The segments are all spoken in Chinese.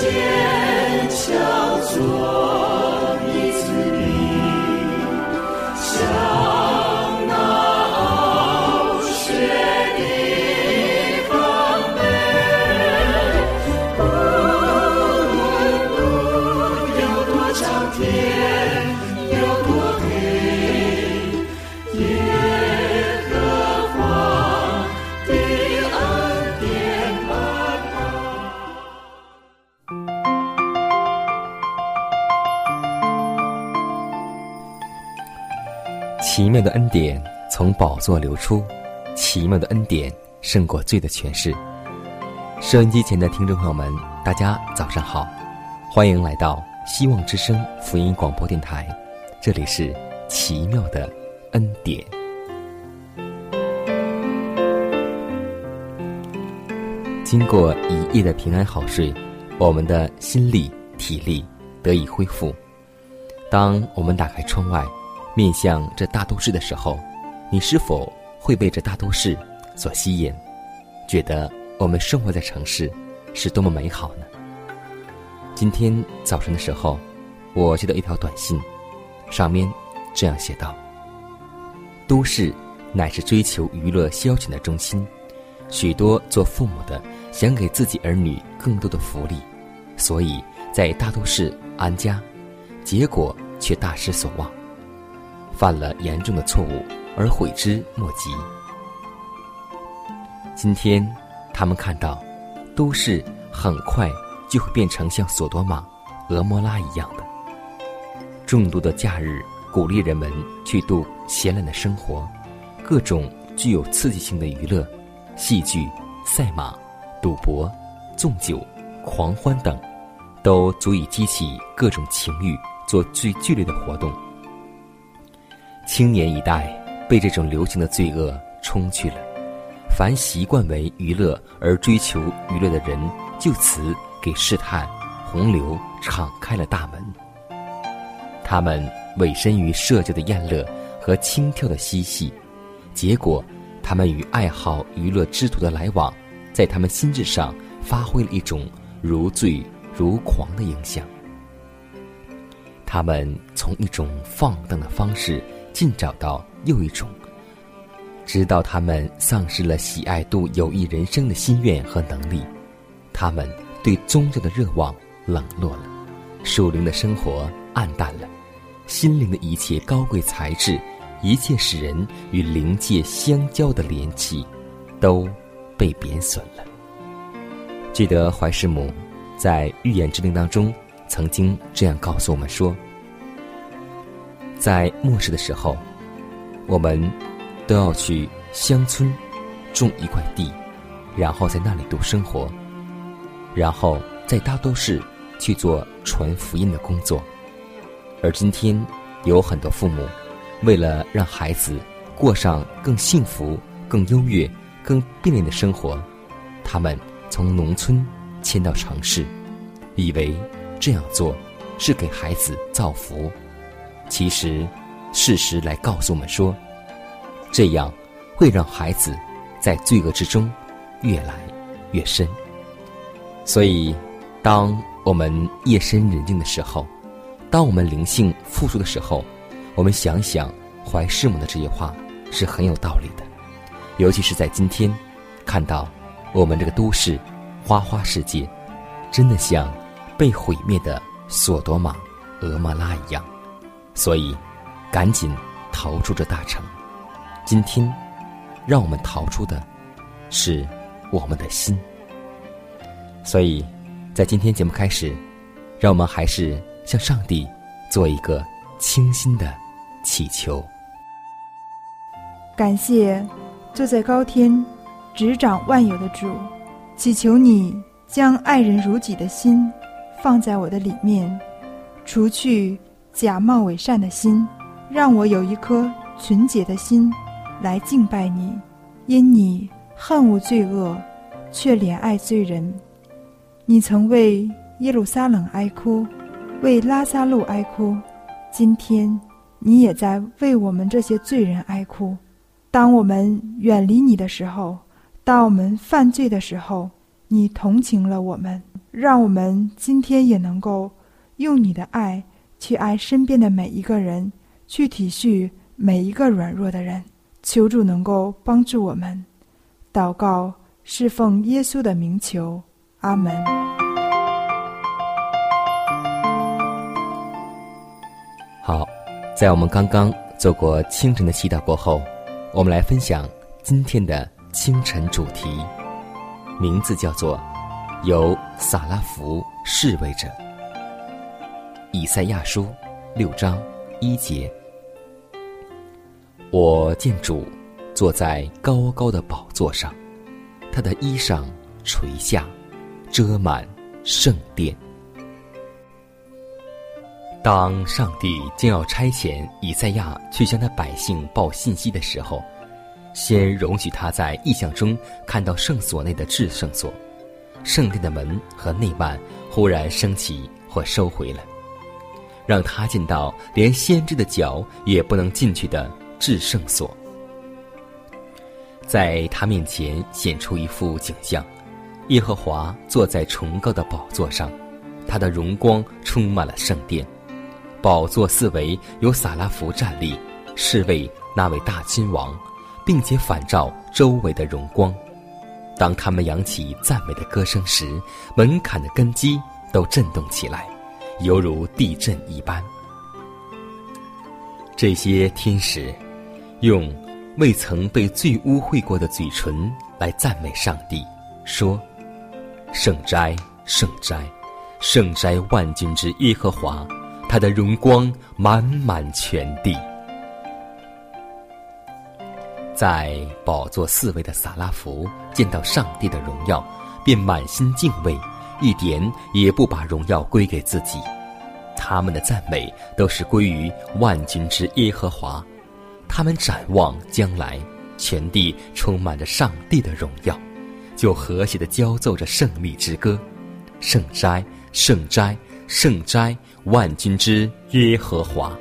坚强做。宝座流出，奇妙的恩典胜过罪的权势。收音机前的听众朋友们，大家早上好，欢迎来到希望之声福音广播电台，这里是奇妙的恩典。经过一夜的平安好睡，我们的心力体力得以恢复。当我们打开窗外。面向这大都市的时候，你是否会被这大都市所吸引，觉得我们生活在城市是多么美好呢？今天早晨的时候，我接到一条短信，上面这样写道：“都市乃是追求娱乐消遣的中心，许多做父母的想给自己儿女更多的福利，所以在大都市安家，结果却大失所望。”犯了严重的错误而悔之莫及。今天，他们看到，都市很快就会变成像索多玛、俄摩拉一样的。众多的假日鼓励人们去度闲懒的生活，各种具有刺激性的娱乐、戏剧、赛马、赌博、纵酒、狂欢等，都足以激起各种情欲，做最剧烈的活动。青年一代被这种流行的罪恶冲去了，凡习惯为娱乐而追求娱乐的人，就此给试探、洪流敞开了大门。他们委身于社交的宴乐和轻佻的嬉戏，结果，他们与爱好娱乐之徒的来往，在他们心智上发挥了一种如醉如狂的影响。他们从一种放荡的方式。尽找到又一种，直到他们丧失了喜爱度有益人生的心愿和能力，他们对宗教的热望冷落了，属灵的生活暗淡了，心灵的一切高贵材质，一切使人与灵界相交的联系，都被贬损了。记得怀师母在预言之灵当中曾经这样告诉我们说。在末世的时候，我们都要去乡村种一块地，然后在那里度生活，然后在大都市去做传福音的工作。而今天有很多父母，为了让孩子过上更幸福、更优越、更便利的生活，他们从农村迁到城市，以为这样做是给孩子造福。其实，事实来告诉我们说，这样会让孩子在罪恶之中越来越深。所以，当我们夜深人静的时候，当我们灵性复苏的时候，我们想想怀师母的这些话是很有道理的。尤其是在今天，看到我们这个都市花花世界，真的像被毁灭的索多玛、俄莫拉一样。所以，赶紧逃出这大城。今天，让我们逃出的，是我们的心。所以，在今天节目开始，让我们还是向上帝做一个清新的祈求。感谢坐在高天、执掌万有的主，祈求你将爱人如己的心放在我的里面，除去假冒伪善的心，让我有一颗纯洁的心来敬拜你。因你恨恶罪恶，却怜爱罪人。你曾为耶路撒冷哀哭，为拉萨路哀哭，今天你也在为我们这些罪人哀哭。当我们远离你的时候，当我们犯罪的时候，你同情了我们，让我们今天也能够用你的爱去爱身边的每一个人，去体恤每一个软弱的人。求主能够帮助我们，祷告是奉耶稣的名求，阿门。好，在我们刚刚做过清晨的祈祷过后，我们来分享今天的清晨主题，名字叫做“由撒拉福侍卫者”。以赛亚书六章一节。我见主坐在高高的宝座上，他的衣裳垂下，遮满圣殿。当上帝将要差遣以赛亚去向他百姓报信息的时候，先容许他在意象中看到圣所内的至圣所，圣殿的门和内幔忽然升起或收回了，让他见到连先知的脚也不能进去的。至圣所，在他面前显出一幅景象：耶和华坐在崇高的宝座上，他的荣光充满了圣殿。宝座四围有撒拉弗站立，侍卫那位大君王，并且反照周围的荣光。当他们扬起赞美的歌声时，门槛的根基都震动起来，犹如地震一般。这些天使。用未曾被罪污秽过的嘴唇来赞美上帝，说：“圣斋，圣斋，圣斋万军之耶和华，他的荣光满满全地。”在宝座四位的撒拉弗见到上帝的荣耀，便满心敬畏，一点也不把荣耀归给自己。他们的赞美都是归于万军之耶和华。他们展望将来，全地充满着上帝的荣耀，就和谐的交奏着胜利之歌：圣哉，圣哉，圣哉，万军之耶和华。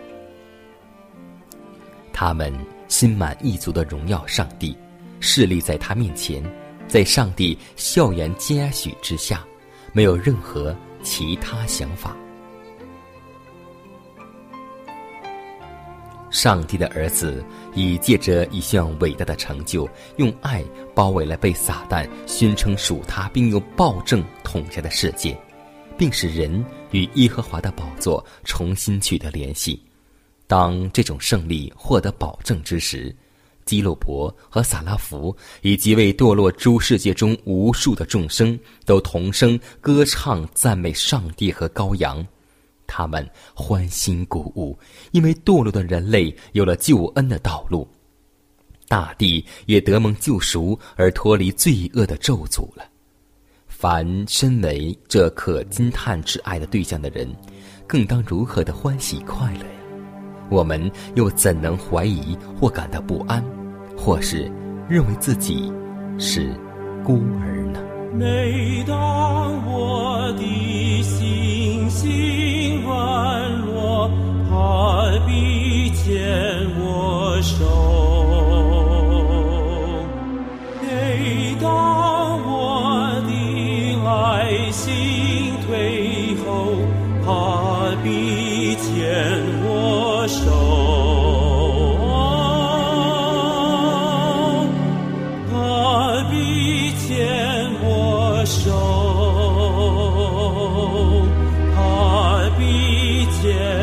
他们心满意足的荣耀上帝，势立在他面前，在上帝笑颜嘉许之下，没有任何其他想法。上帝的儿子已借着一项伟大的成就，用爱包围了被撒旦宣称属他并用暴政统下的世界，并使人与耶和华的宝座重新取得联系。当这种胜利获得保证之时，基洛伯和撒拉弗以及为堕落诸世界中无数的众生，都同声歌唱赞美上帝和羔羊。他们欢欣鼓舞，因为堕落的人类有了救恩的道路，大地也得蒙救赎而脱离罪恶的咒诅了。凡身为这可惊叹之爱的对象的人，更当如何的欢喜快乐呀？我们又怎能怀疑或感到不安，或是认为自己是孤儿呢？每当我的心心软落，他必牵我手；每当我的爱心退后，他必牵我手。天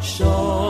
手，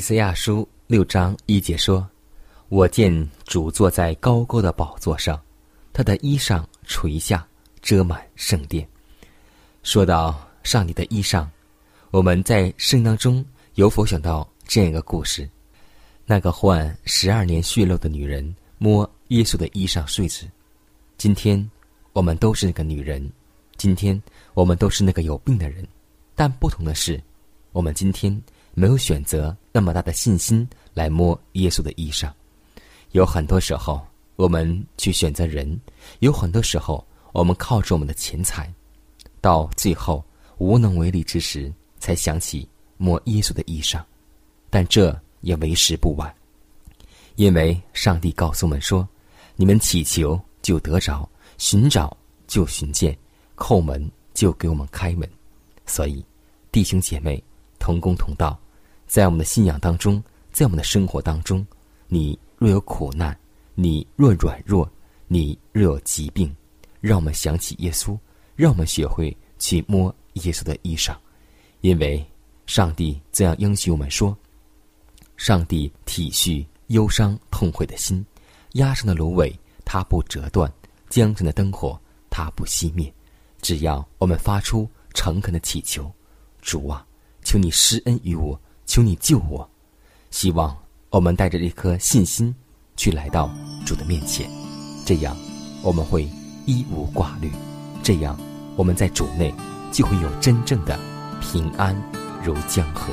以赛亚书六章一节说：“我见主坐在高高的宝座上，他的衣裳垂下，遮满圣殿。”说到上帝的衣裳，我们在圣当中有否想到这样一个故事？那个患十二年血漏的女人摸耶稣的衣裳睡着。今天我们都是那个女人，今天我们都是那个有病的人，但不同的是，我们今天没有选择那么大的信心来摸耶稣的衣裳。有很多时候，我们去选择人；有很多时候，我们靠着我们的钱财，到最后无能为力之时，才想起摸耶稣的衣裳。但这也为时不晚，因为上帝告诉我们说：“你们祈求就得着，寻找就寻见，叩门就给我们开门。”所以，弟兄姐妹同工同道，在我们的信仰当中，在我们的生活当中，你若有苦难，你若软弱，你若有疾病，让我们想起耶稣，让我们学会去摸耶稣的衣裳，因为上帝这样应许我们说：上帝体恤忧伤痛悔的心，压上的芦苇它不折断，江城的灯火它不熄灭。只要我们发出诚恳的祈求，主啊，求你施恩于我，求你救我。希望我们带着一颗信心去来到主的面前，这样我们会一无挂虑，这样我们在主内就会有真正的平安如江河。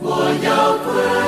我要归。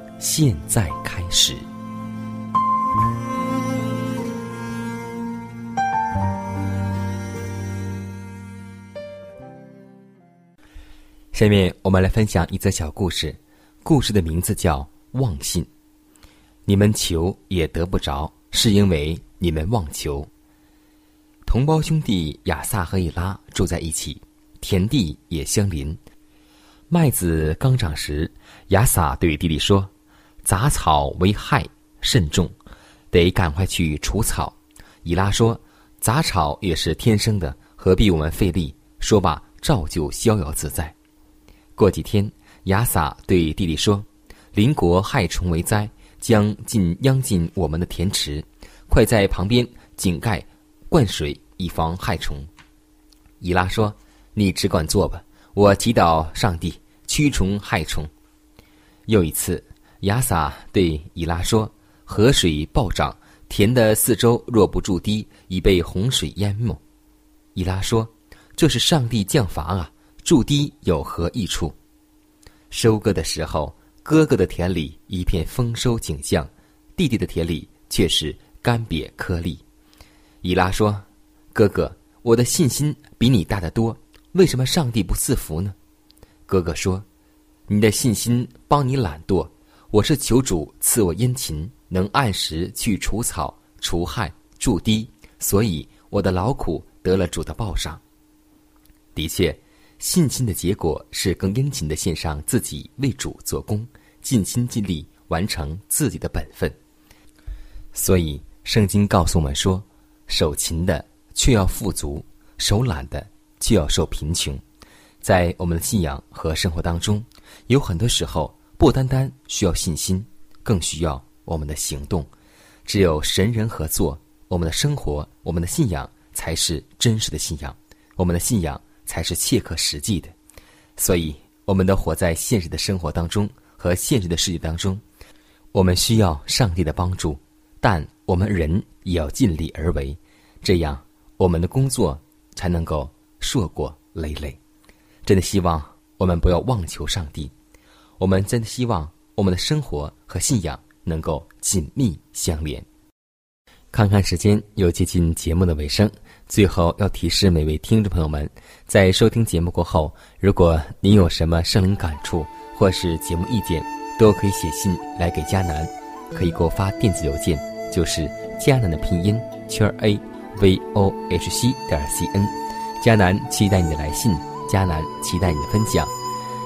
现在开始。下面我们来分享一则小故事，故事的名字叫“忘信”。你们求也得不着，是因为你们妄求。同胞兄弟亚萨和以拉住在一起，田地也相邻。麦子刚长时，亚撒对弟弟说：“杂草为害甚重，得赶快去除草。”以拉说：“杂草也是天生的，何必我们费力？”说罢，照旧逍遥自在。过几天，亚撒对弟弟说：“邻国害虫为灾，将尽殃尽我们的田池，快在旁边井盖灌水，以防害虫。”以拉说：“你只管做吧。”我祈祷上帝驱虫害虫。又一次，亚撒对以拉说：“河水暴涨，田的四周若不筑堤，已被洪水淹没。”以拉说：“这是上帝降罚啊！筑堤有何益处？”收割的时候，哥哥的田里一片丰收景象，弟弟的田里却是干瘪颗粒。以拉说：“哥哥，我的信心比你大得多。”为什么上帝不赐福呢？哥哥说：“你的信心帮你懒惰，我是求主赐我殷勤，能按时去除草、除害、筑堤，所以我的劳苦得了主的报赏。的确，信心的结果是更殷勤的献上自己为主做工，尽心尽力完成自己的本分。所以，圣经告诉我们说：手勤的却要富足，手懒的。”就要受贫穷，在我们的信仰和生活当中，有很多时候不单单需要信心，更需要我们的行动。只有神人合作，我们的生活、我们的信仰才是真实的信仰，我们的信仰才是切合实际的。所以，我们都活在现实的生活当中和现实的世界当中，我们需要上帝的帮助，但我们人也要尽力而为，这样我们的工作才能够。硕果累累，真的希望我们不要妄求上帝。我们真的希望我们的生活和信仰能够紧密相连。看看时间，又接近节目的尾声，最后要提示每位听众朋友们，在收听节目过后，如果您有什么生灵感触或是节目意见，都可以写信来给佳南，可以给我发电子邮件，就是佳南的拼音圈 a v o h c 点 c n。迦南期待你的来信，迦南期待你的分享。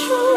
各